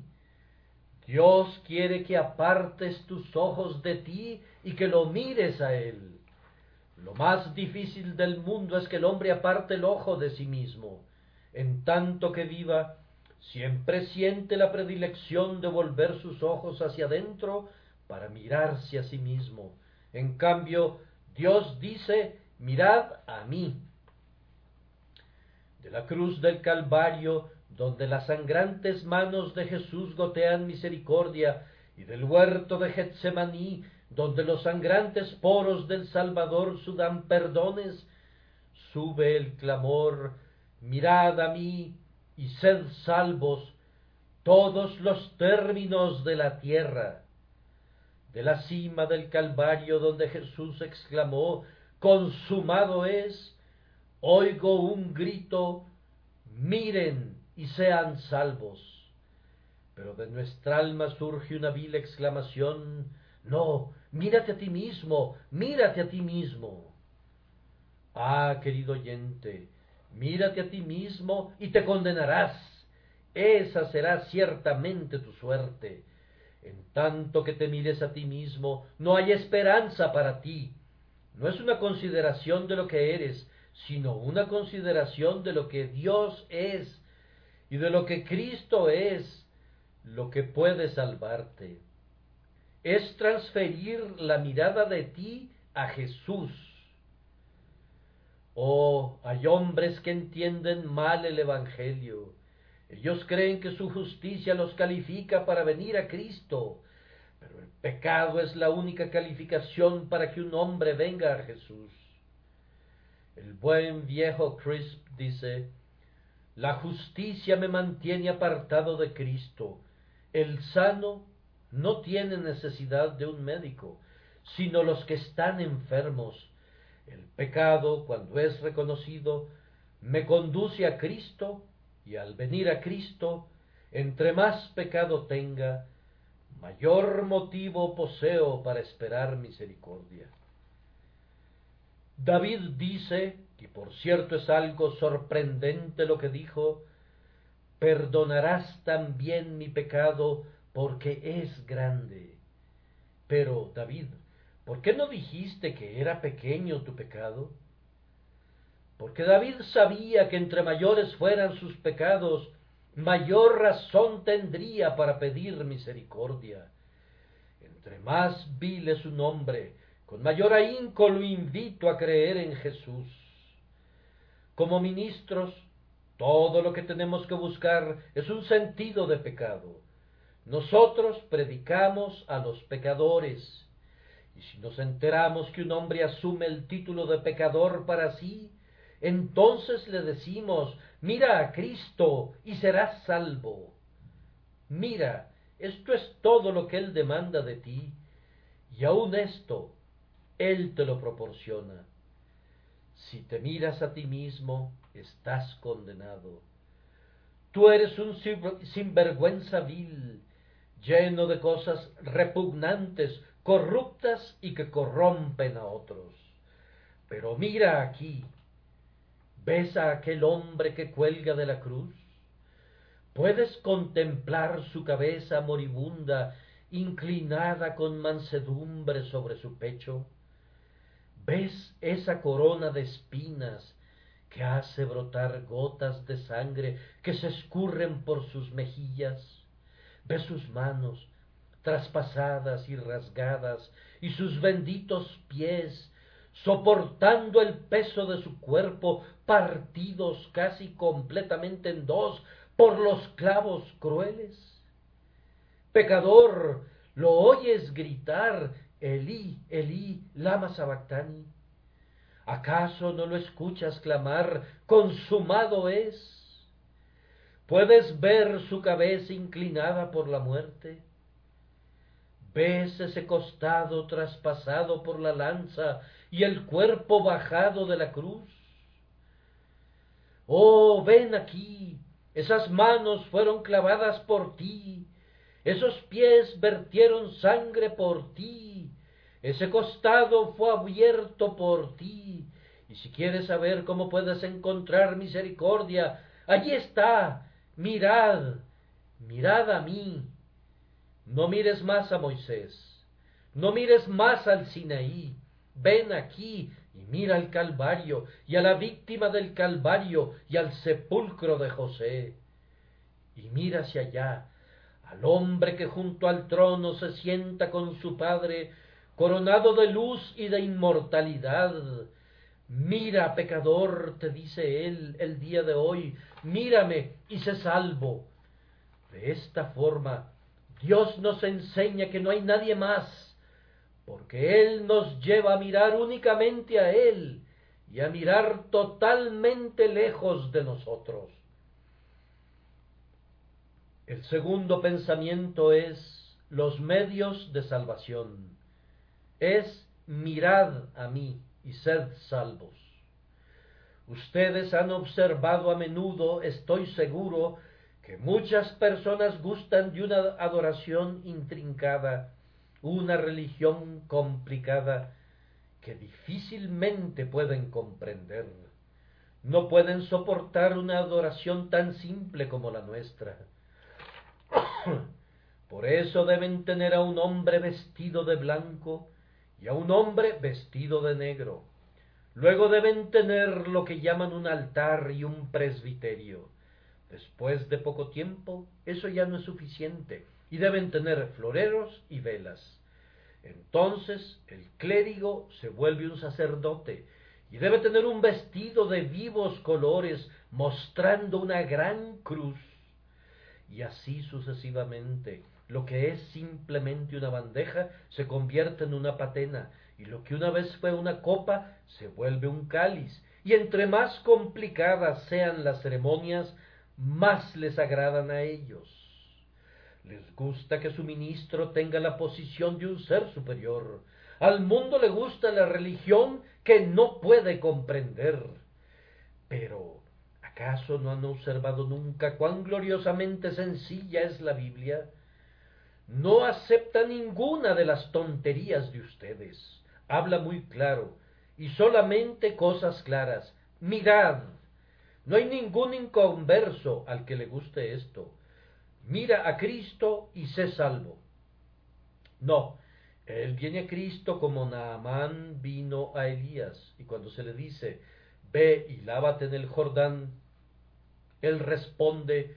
Dios quiere que apartes tus ojos de ti y que lo mires a Él. Lo más difícil del mundo es que el hombre aparte el ojo de sí mismo. En tanto que viva, siempre siente la predilección de volver sus ojos hacia adentro para mirarse a sí mismo. En cambio, Dios dice, mirad a mí. De la cruz del Calvario, donde las sangrantes manos de Jesús gotean misericordia, y del huerto de Getsemaní, donde los sangrantes poros del Salvador sudan perdones, sube el clamor, mirad a mí y sed salvos todos los términos de la tierra. De la cima del Calvario donde Jesús exclamó, consumado es, oigo un grito, miren y sean salvos. Pero de nuestra alma surge una vil exclamación, no, mírate a ti mismo, mírate a ti mismo. Ah, querido oyente, mírate a ti mismo y te condenarás. Esa será ciertamente tu suerte. En tanto que te mires a ti mismo, no hay esperanza para ti. No es una consideración de lo que eres, sino una consideración de lo que Dios es y de lo que Cristo es, lo que puede salvarte es transferir la mirada de ti a Jesús. Oh, hay hombres que entienden mal el Evangelio. Ellos creen que su justicia los califica para venir a Cristo, pero el pecado es la única calificación para que un hombre venga a Jesús. El buen viejo Crisp dice, la justicia me mantiene apartado de Cristo, el sano no tienen necesidad de un médico, sino los que están enfermos. El pecado, cuando es reconocido, me conduce a Cristo, y al venir a Cristo, entre más pecado tenga, mayor motivo poseo para esperar misericordia. David dice, y por cierto es algo sorprendente lo que dijo, perdonarás también mi pecado porque es grande. Pero, David, ¿por qué no dijiste que era pequeño tu pecado? Porque David sabía que entre mayores fueran sus pecados, mayor razón tendría para pedir misericordia. Entre más vil es su nombre, con mayor ahínco lo invito a creer en Jesús. Como ministros, todo lo que tenemos que buscar es un sentido de pecado nosotros predicamos a los pecadores, y si nos enteramos que un hombre asume el título de pecador para sí, entonces le decimos, mira a Cristo y serás salvo. Mira, esto es todo lo que Él demanda de ti, y aun esto Él te lo proporciona. Si te miras a ti mismo, estás condenado. Tú eres un sinvergüenza vil, lleno de cosas repugnantes, corruptas y que corrompen a otros. Pero mira aquí, ¿ves a aquel hombre que cuelga de la cruz? ¿Puedes contemplar su cabeza moribunda inclinada con mansedumbre sobre su pecho? ¿Ves esa corona de espinas que hace brotar gotas de sangre que se escurren por sus mejillas? Ve sus manos traspasadas y rasgadas y sus benditos pies soportando el peso de su cuerpo partidos casi completamente en dos por los clavos crueles. Pecador, ¿lo oyes gritar Elí, Elí, lama sabactani? ¿Acaso no lo escuchas clamar consumado es? ¿Puedes ver su cabeza inclinada por la muerte? ¿Ves ese costado traspasado por la lanza y el cuerpo bajado de la cruz? Oh, ven aquí, esas manos fueron clavadas por ti, esos pies vertieron sangre por ti, ese costado fue abierto por ti, y si quieres saber cómo puedes encontrar misericordia, allí está, mirad, mirad a mí, No mires más a Moisés, no mires más al Sinaí, ven aquí y mira al Calvario y a la víctima del Calvario y al sepulcro de José. Y mira hacia allá, al hombre que junto al trono se sienta con su Padre, coronado de luz y de inmortalidad. Mira, pecador, te dice él el día de hoy, mírame y sé salvo. De esta forma, Dios nos enseña que no hay nadie más, porque Él nos lleva a mirar únicamente a Él y a mirar totalmente lejos de nosotros. El segundo pensamiento es los medios de salvación. Es mirad a mí y sed salvos. Ustedes han observado a menudo, estoy seguro, que muchas personas gustan de una adoración intrincada, una religión complicada que difícilmente pueden comprender. No pueden soportar una adoración tan simple como la nuestra. <coughs> Por eso deben tener a un hombre vestido de blanco y a un hombre vestido de negro. Luego deben tener lo que llaman un altar y un presbiterio. Después de poco tiempo, eso ya no es suficiente y deben tener floreros y velas. Entonces el clérigo se vuelve un sacerdote y debe tener un vestido de vivos colores mostrando una gran cruz y así sucesivamente. Lo que es simplemente una bandeja se convierte en una patena, y lo que una vez fue una copa se vuelve un cáliz, y entre más complicadas sean las ceremonias, más les agradan a ellos. Les gusta que su ministro tenga la posición de un ser superior. Al mundo le gusta la religión que no puede comprender. Pero ¿Acaso no han observado nunca cuán gloriosamente sencilla es la Biblia? No acepta ninguna de las tonterías de ustedes. Habla muy claro y solamente cosas claras. Mirad. No hay ningún inconverso al que le guste esto. Mira a Cristo y sé salvo. No, él viene a Cristo como Naamán vino a Elías, y cuando se le dice, ve y lávate en el Jordán, él responde,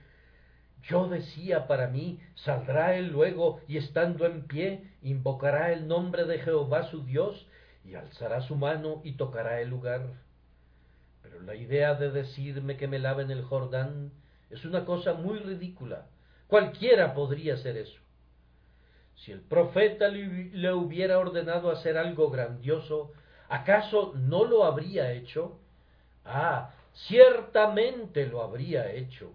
yo decía para mí, saldrá él luego y estando en pie, invocará el nombre de Jehová su Dios y alzará su mano y tocará el lugar. Pero la idea de decirme que me lave en el Jordán es una cosa muy ridícula. Cualquiera podría hacer eso. Si el profeta le, hubiera ordenado hacer algo grandioso, ¿acaso no lo habría hecho? Ah, ciertamente lo habría hecho.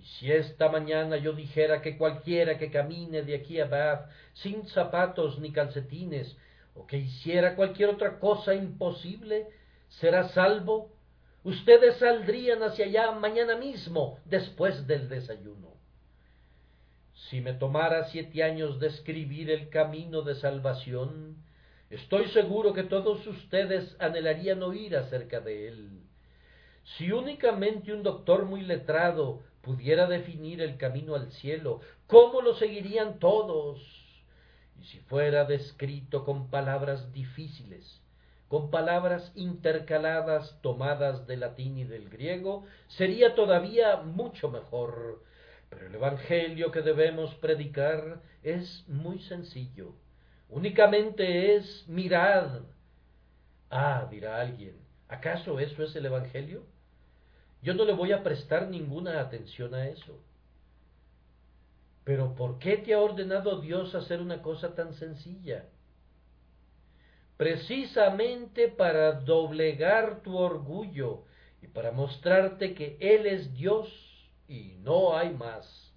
Y si esta mañana yo dijera que cualquiera que camine de aquí a Bath sin zapatos ni calcetines, o que hiciera cualquier otra cosa imposible, será salvo, ustedes saldrían hacia allá mañana mismo, después del desayuno. Si me tomara siete años describir el camino de salvación, estoy seguro que todos ustedes anhelarían oír acerca de él. Si únicamente un doctor muy letrado pudiera definir el camino al cielo, ¿cómo lo seguirían todos? Y si fuera descrito con palabras difíciles, con palabras intercaladas tomadas del latín y del griego, sería todavía mucho mejor. Pero el Evangelio que debemos predicar es muy sencillo. Únicamente es mirad. Ah, dirá alguien, ¿acaso eso es el Evangelio? Yo no le voy a prestar ninguna atención a eso. Pero ¿por qué te ha ordenado Dios hacer una cosa tan sencilla? Precisamente para doblegar tu orgullo y para mostrarte que Él es Dios y no hay más.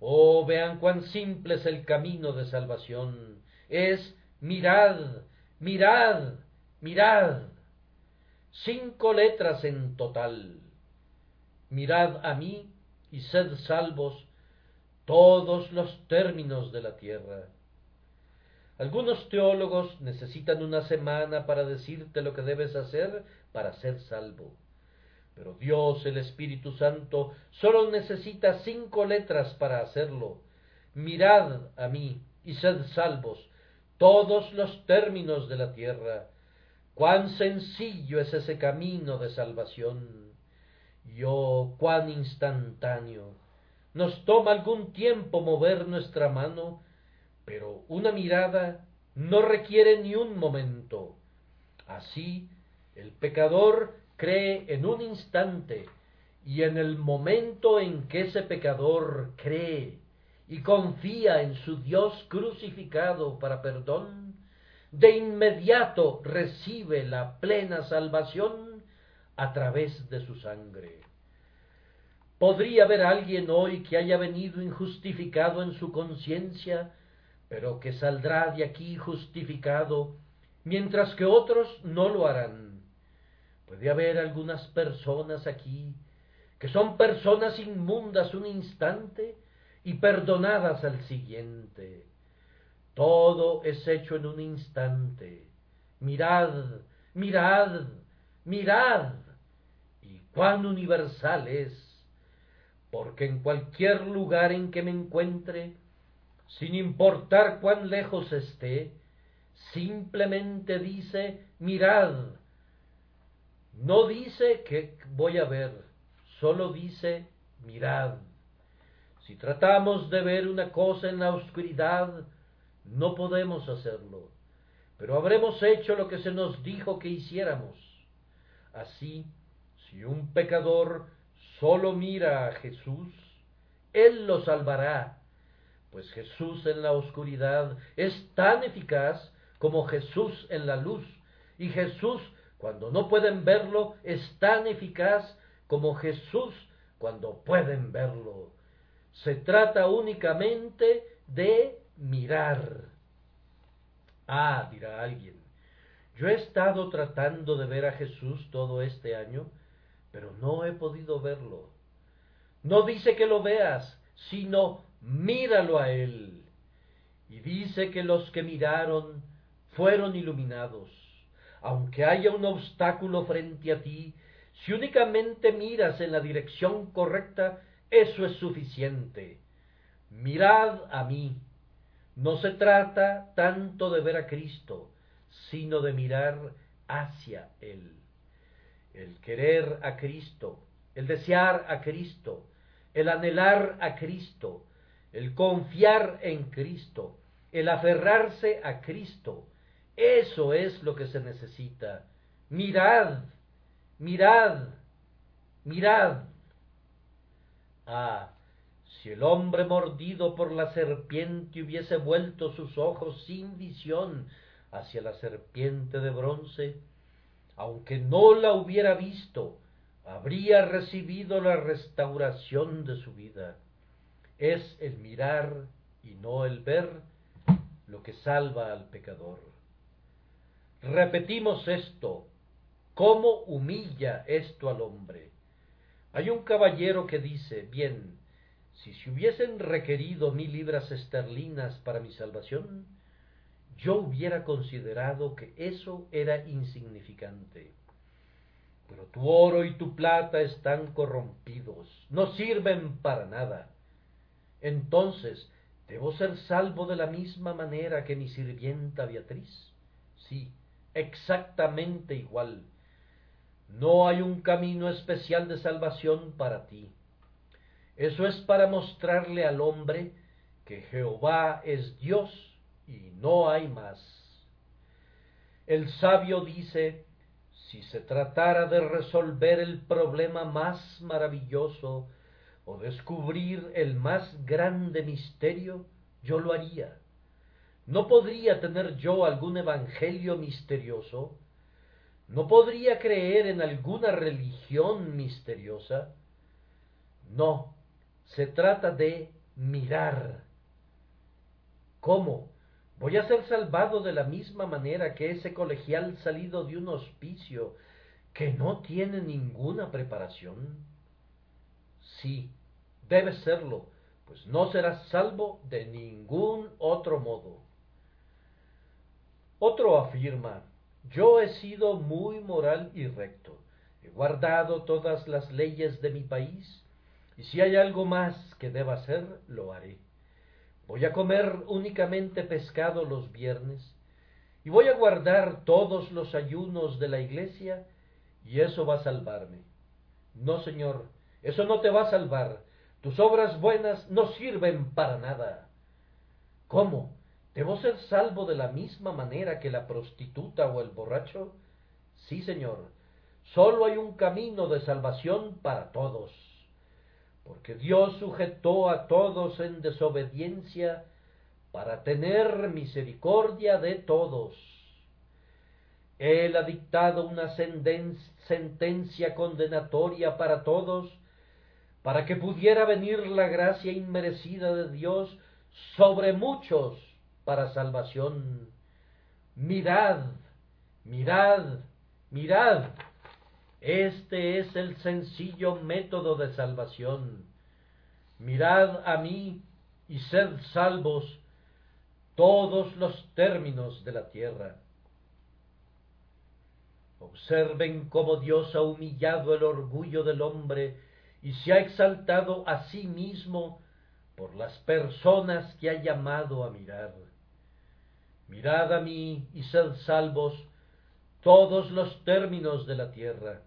Oh, vean cuán simple es el camino de salvación. Es mirad, mirad, mirad. Cinco letras en total mirad a mí y sed salvos todos los términos de la tierra. Algunos teólogos necesitan una semana para decirte lo que debes hacer para ser salvo. Pero Dios, el Espíritu Santo, solo necesita cinco letras para hacerlo. mirad a mí y sed salvos todos los términos de la tierra. Cuán sencillo es ese camino de salvación. Yo, cuán instantáneo. Nos toma algún tiempo mover nuestra mano, pero una mirada no requiere ni un momento. Así, el pecador cree en un instante, y en el momento en que ese pecador cree y confía en su Dios crucificado para perdón, de inmediato recibe la plena salvación a través de su sangre. Podría haber alguien hoy que haya venido injustificado en su conciencia, pero que saldrá de aquí justificado, mientras que otros no lo harán. Puede haber algunas personas aquí que son personas inmundas un instante y perdonadas al siguiente. Todo es hecho en un instante. Mirad, mirad, mirad. Y cuán universal es, porque en cualquier lugar en que me encuentre, sin importar cuán lejos esté, simplemente dice, mirad. No dice que voy a ver, solo dice, mirad. Si tratamos de ver una cosa en la oscuridad, no podemos hacerlo, pero habremos hecho lo que se nos dijo que hiciéramos. Así, si un pecador solo mira a Jesús, Él lo salvará, pues Jesús en la oscuridad es tan eficaz como Jesús en la luz, y Jesús, cuando no pueden verlo, es tan eficaz como Jesús cuando pueden verlo. Se trata únicamente de mirar. Ah, dirá alguien, yo he estado tratando de ver a Jesús todo este año, pero no he podido verlo. No dice que lo veas, sino míralo a Él. Y dice que los que miraron fueron iluminados. Aunque haya un obstáculo frente a ti, si únicamente miras en la dirección correcta, eso es suficiente. Mirad a mí. No se trata tanto de ver a Cristo, sino de mirar hacia Él. El querer a Cristo, el desear a Cristo, el anhelar a Cristo, el confiar en Cristo, el aferrarse a Cristo, eso es lo que se necesita. Mirad mirad, mirad. Ah, si el hombre mordido por la serpiente hubiese vuelto sus ojos sin visión hacia la serpiente de bronce, aunque no la hubiera visto, habría recibido la restauración de su vida. Es el mirar y no el ver lo que salva al pecador. Repetimos esto ¿Cómo humilla esto al hombre? Hay un caballero que dice, bien, si se hubiesen requerido mil libras esterlinas para mi salvación, yo hubiera considerado que eso era insignificante. Pero tu oro y tu plata están corrompidos, no sirven para nada. Entonces, ¿debo ser salvo de la misma manera que mi sirvienta Beatriz? Sí, exactamente igual no hay un camino especial de salvación para ti. Eso es para mostrarle al hombre que Jehová es Dios y no hay más. El sabio dice, si se tratara de resolver el problema más maravilloso o descubrir el más grande misterio, yo lo haría. ¿No podría tener yo algún evangelio misterioso? ¿No podría creer en alguna religión misteriosa? No, se trata de mirar. ¿Cómo? ¿Voy a ser salvado de la misma manera que ese colegial salido de un hospicio que no tiene ninguna preparación? Sí, debe serlo, pues no serás salvo de ningún otro modo. Otro afirma, yo he sido muy moral y recto. He guardado todas las leyes de mi país, y si hay algo más que deba hacer, lo haré. Voy a comer únicamente pescado los viernes y voy a guardar todos los ayunos de la iglesia y eso va a salvarme. No, Señor, eso no te va a salvar. Tus obras buenas no sirven para nada. ¿Cómo? ¿Debo ser salvo de la misma manera que la prostituta o el borracho? Sí, Señor. Solo hay un camino de salvación para todos porque Dios sujetó a todos en desobediencia para tener misericordia de todos. Él ha dictado una sentencia condenatoria para todos, para que pudiera venir la gracia inmerecida de Dios sobre muchos para salvación. Mirad, mirad, mirad este es el sencillo método de salvación. Mirad a mí y sed salvos todos los términos de la tierra. Observen cómo Dios ha humillado el orgullo del hombre y se ha exaltado a sí mismo por las personas que ha llamado a mirar. Mirad a mí y sed salvos todos los términos de la tierra.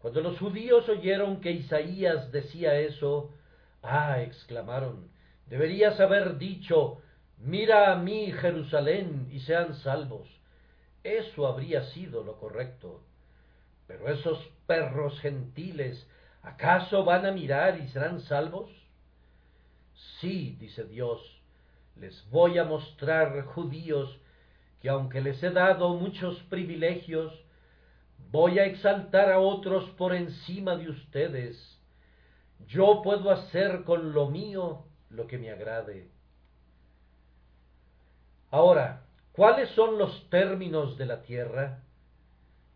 Cuando los judíos oyeron que Isaías decía eso, ah, exclamaron, deberías haber dicho, mira a mí Jerusalén y sean salvos. Eso habría sido lo correcto. Pero esos perros gentiles, ¿acaso van a mirar y serán salvos? Sí, dice Dios, les voy a mostrar, judíos, que aunque les he dado muchos privilegios, voy a exaltar a otros por encima de ustedes. Yo puedo hacer con lo mío lo que me agrade. Ahora, ¿cuáles son los términos de la tierra?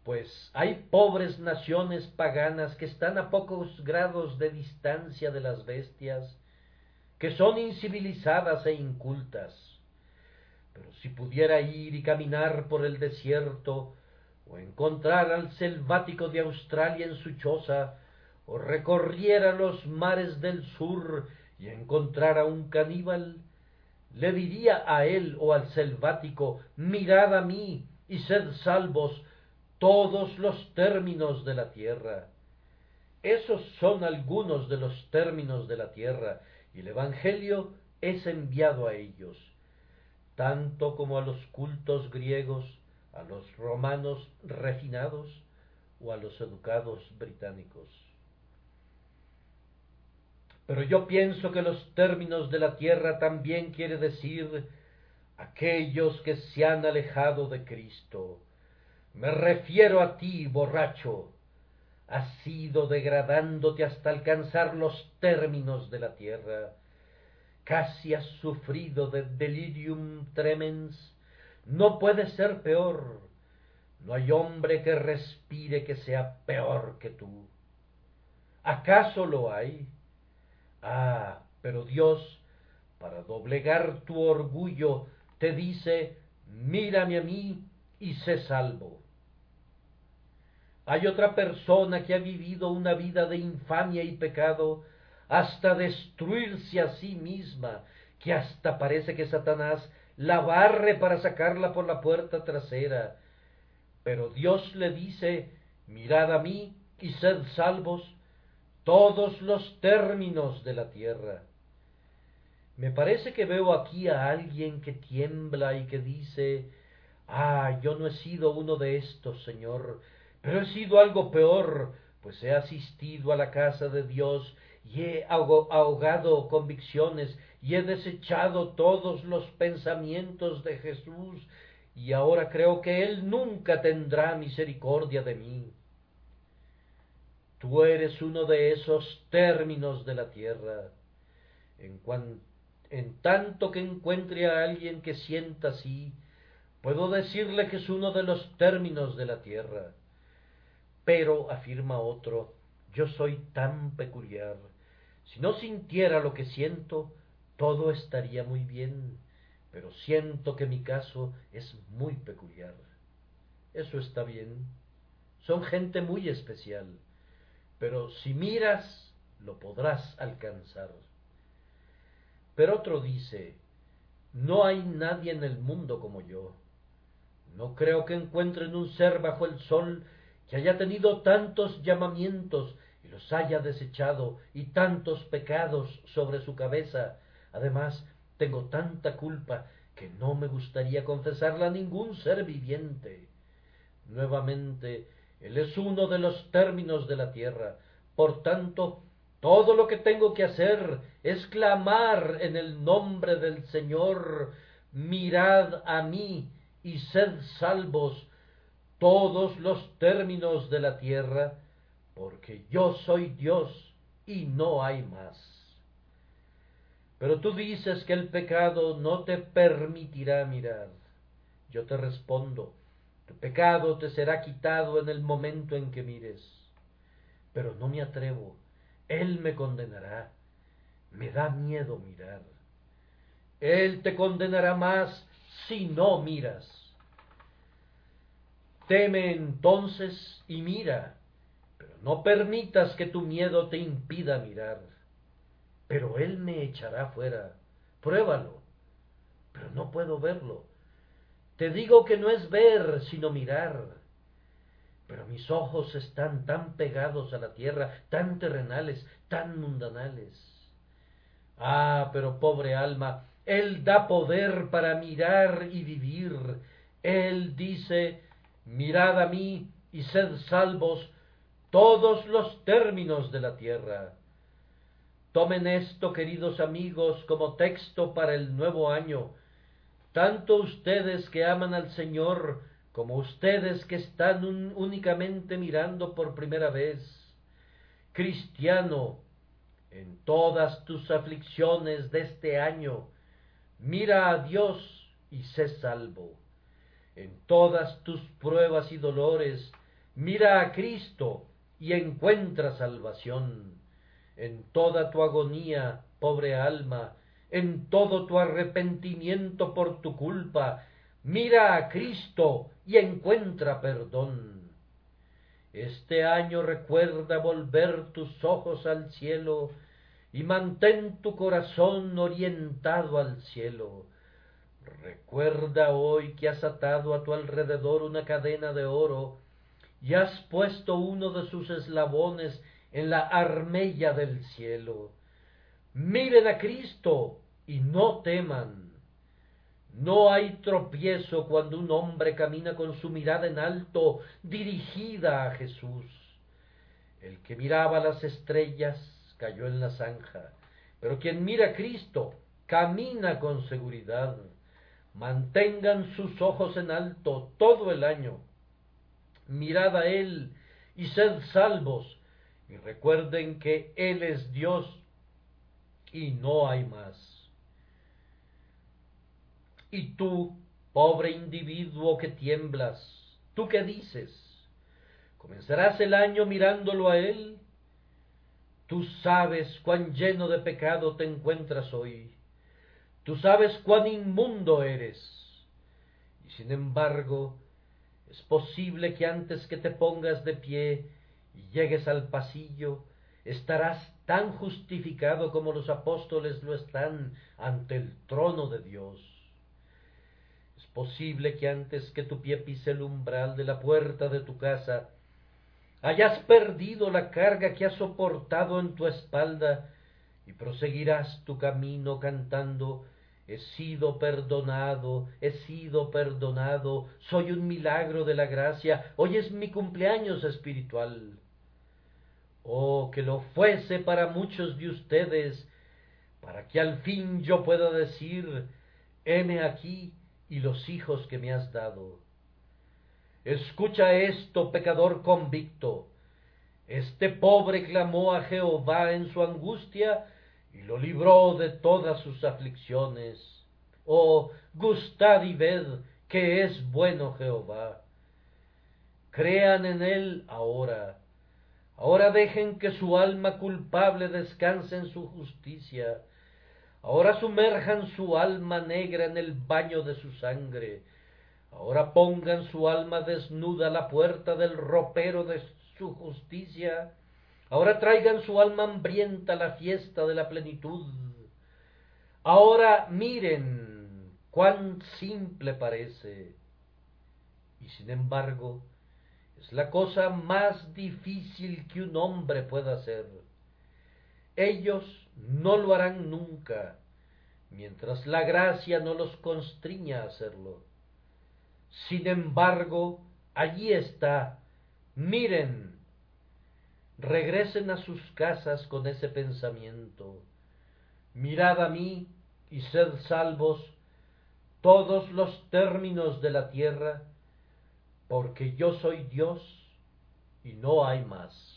Pues hay pobres naciones paganas que están a pocos grados de distancia de las bestias, que son incivilizadas e incultas. Pero si pudiera ir y caminar por el desierto, o encontrar al selvático de Australia en su choza, o recorriera los mares del sur y encontrara un caníbal, le diría a él o al selvático, mirad a mí y sed salvos todos los términos de la tierra. Esos son algunos de los términos de la tierra, y el Evangelio es enviado a ellos, tanto como a los cultos griegos, a los romanos refinados o a los educados británicos. Pero yo pienso que los términos de la tierra también quiere decir aquellos que se han alejado de Cristo. Me refiero a ti, borracho. Has ido degradándote hasta alcanzar los términos de la tierra. Casi has sufrido de delirium tremens no puede ser peor. No hay hombre que respire que sea peor que tú. ¿Acaso lo hay? Ah, pero Dios, para doblegar tu orgullo, te dice, mírame a mí y sé salvo. Hay otra persona que ha vivido una vida de infamia y pecado hasta destruirse a sí misma, que hasta parece que Satanás la barre para sacarla por la puerta trasera. Pero Dios le dice, mirad a mí y sed salvos todos los términos de la tierra. Me parece que veo aquí a alguien que tiembla y que dice, ah, yo no he sido uno de estos, Señor, pero he sido algo peor, pues he asistido a la casa de Dios y he ahogado convicciones y he desechado todos los pensamientos de Jesús y ahora creo que Él nunca tendrá misericordia de mí. Tú eres uno de esos términos de la tierra. En, en tanto que encuentre a alguien que sienta así, puedo decirle que es uno de los términos de la tierra. Pero, afirma otro, yo soy tan peculiar. Si no sintiera lo que siento, todo estaría muy bien, pero siento que mi caso es muy peculiar. Eso está bien. Son gente muy especial, pero si miras, lo podrás alcanzar. Pero otro dice, no hay nadie en el mundo como yo. No creo que encuentren un ser bajo el sol que haya tenido tantos llamamientos y los haya desechado y tantos pecados sobre su cabeza. Además, tengo tanta culpa que no me gustaría confesarla a ningún ser viviente. Nuevamente, Él es uno de los términos de la tierra. Por tanto, todo lo que tengo que hacer es clamar en el nombre del Señor, mirad a mí y sed salvos todos los términos de la tierra, porque yo soy Dios y no hay más. Pero tú dices que el pecado no te permitirá mirar. Yo te respondo, tu pecado te será quitado en el momento en que mires. Pero no me atrevo, Él me condenará. Me da miedo mirar. Él te condenará más si no miras. Teme entonces y mira, pero no permitas que tu miedo te impida mirar. Pero él me echará fuera. Pruébalo. Pero no puedo verlo. Te digo que no es ver, sino mirar. Pero mis ojos están tan pegados a la tierra, tan terrenales, tan mundanales. Ah, pero pobre alma, Él da poder para mirar y vivir. Él dice, mirad a mí y sed salvos todos los términos de la tierra. Tomen esto, queridos amigos, como texto para el nuevo año, tanto ustedes que aman al Señor como ustedes que están únicamente mirando por primera vez. Cristiano, en todas tus aflicciones de este año, mira a Dios y sé salvo en todas tus pruebas y dolores, mira a Cristo y encuentra salvación. En toda tu agonía, pobre alma, en todo tu arrepentimiento por tu culpa, mira a Cristo y encuentra perdón. Este año recuerda volver tus ojos al cielo y mantén tu corazón orientado al cielo Recuerda hoy que has atado a tu alrededor una cadena de oro y has puesto uno de sus eslabones en la armella del cielo. Miren a Cristo y no teman. No hay tropiezo cuando un hombre camina con su mirada en alto dirigida a Jesús. El que miraba las estrellas cayó en la zanja, pero quien mira a Cristo camina con seguridad. Mantengan sus ojos en alto todo el año. Mirad a Él y sed salvos. Y recuerden que Él es Dios y no hay más. Y tú, pobre individuo que tiemblas, ¿tú qué dices? ¿Comenzarás el año mirándolo a Él? Tú sabes cuán lleno de pecado te encuentras hoy. Tú sabes cuán inmundo eres. Y sin embargo, es posible que antes que te pongas de pie y llegues al pasillo, estarás tan justificado como los apóstoles lo están ante el trono de Dios. Es posible que antes que tu pie pise el umbral de la puerta de tu casa, hayas perdido la carga que has soportado en tu espalda y proseguirás tu camino cantando he sido perdonado, he sido perdonado, soy un milagro de la gracia, hoy es mi cumpleaños espiritual. Oh, que lo fuese para muchos de ustedes, para que al fin yo pueda decir, heme aquí y los hijos que me has dado. Escucha esto, pecador convicto. Este pobre clamó a Jehová en su angustia, y lo libró de todas sus aflicciones. Oh, gustad y ved que es bueno Jehová. Crean en él ahora. Ahora dejen que su alma culpable descanse en su justicia. Ahora sumerjan su alma negra en el baño de su sangre. Ahora pongan su alma desnuda a la puerta del ropero de su justicia Ahora traigan su alma hambrienta a la fiesta de la plenitud. Ahora miren cuán simple parece, y sin embargo es la cosa más difícil que un hombre pueda hacer. Ellos no lo harán nunca, mientras la gracia no los constriña a hacerlo. Sin embargo, allí está, miren, regresen a sus casas con ese pensamiento. Mirad a mí y sed salvos todos los términos de la tierra, porque yo soy Dios y no hay más.